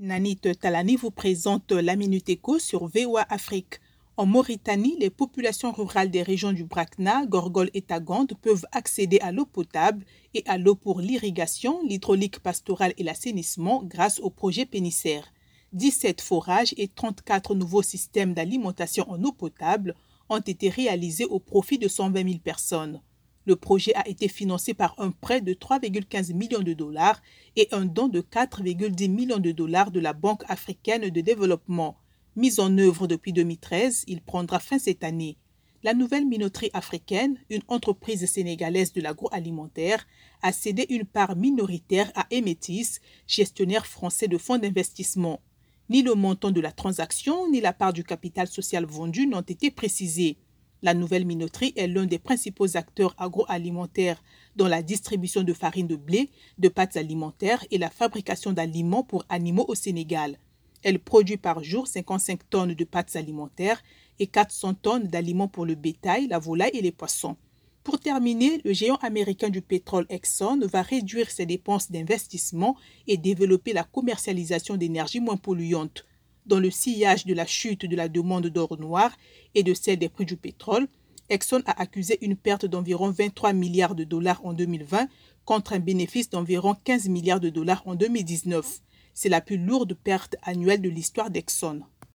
Nanit Talani vous présente la Minute Éco sur VOA Afrique. En Mauritanie, les populations rurales des régions du Brakna, Gorgol et Tagande peuvent accéder à l'eau potable et à l'eau pour l'irrigation, l'hydraulique pastorale et l'assainissement grâce au projet Pénissaire. 17 forages et 34 nouveaux systèmes d'alimentation en eau potable ont été réalisés au profit de 120 000 personnes. Le projet a été financé par un prêt de 3,15 millions de dollars et un don de 4,10 millions de dollars de la Banque africaine de développement. Mis en œuvre depuis 2013, il prendra fin cette année. La nouvelle minoterie africaine, une entreprise sénégalaise de l'agroalimentaire, a cédé une part minoritaire à Emetis, gestionnaire français de fonds d'investissement. Ni le montant de la transaction ni la part du capital social vendu n'ont été précisés. La nouvelle minoterie est l'un des principaux acteurs agroalimentaires dans la distribution de farine de blé, de pâtes alimentaires et la fabrication d'aliments pour animaux au Sénégal. Elle produit par jour 55 tonnes de pâtes alimentaires et 400 tonnes d'aliments pour le bétail, la volaille et les poissons. Pour terminer, le géant américain du pétrole Exxon va réduire ses dépenses d'investissement et développer la commercialisation d'énergie moins polluante dans le sillage de la chute de la demande d'or noir et de celle des prix du pétrole, Exxon a accusé une perte d'environ 23 milliards de dollars en 2020 contre un bénéfice d'environ 15 milliards de dollars en 2019. C'est la plus lourde perte annuelle de l'histoire d'Exxon.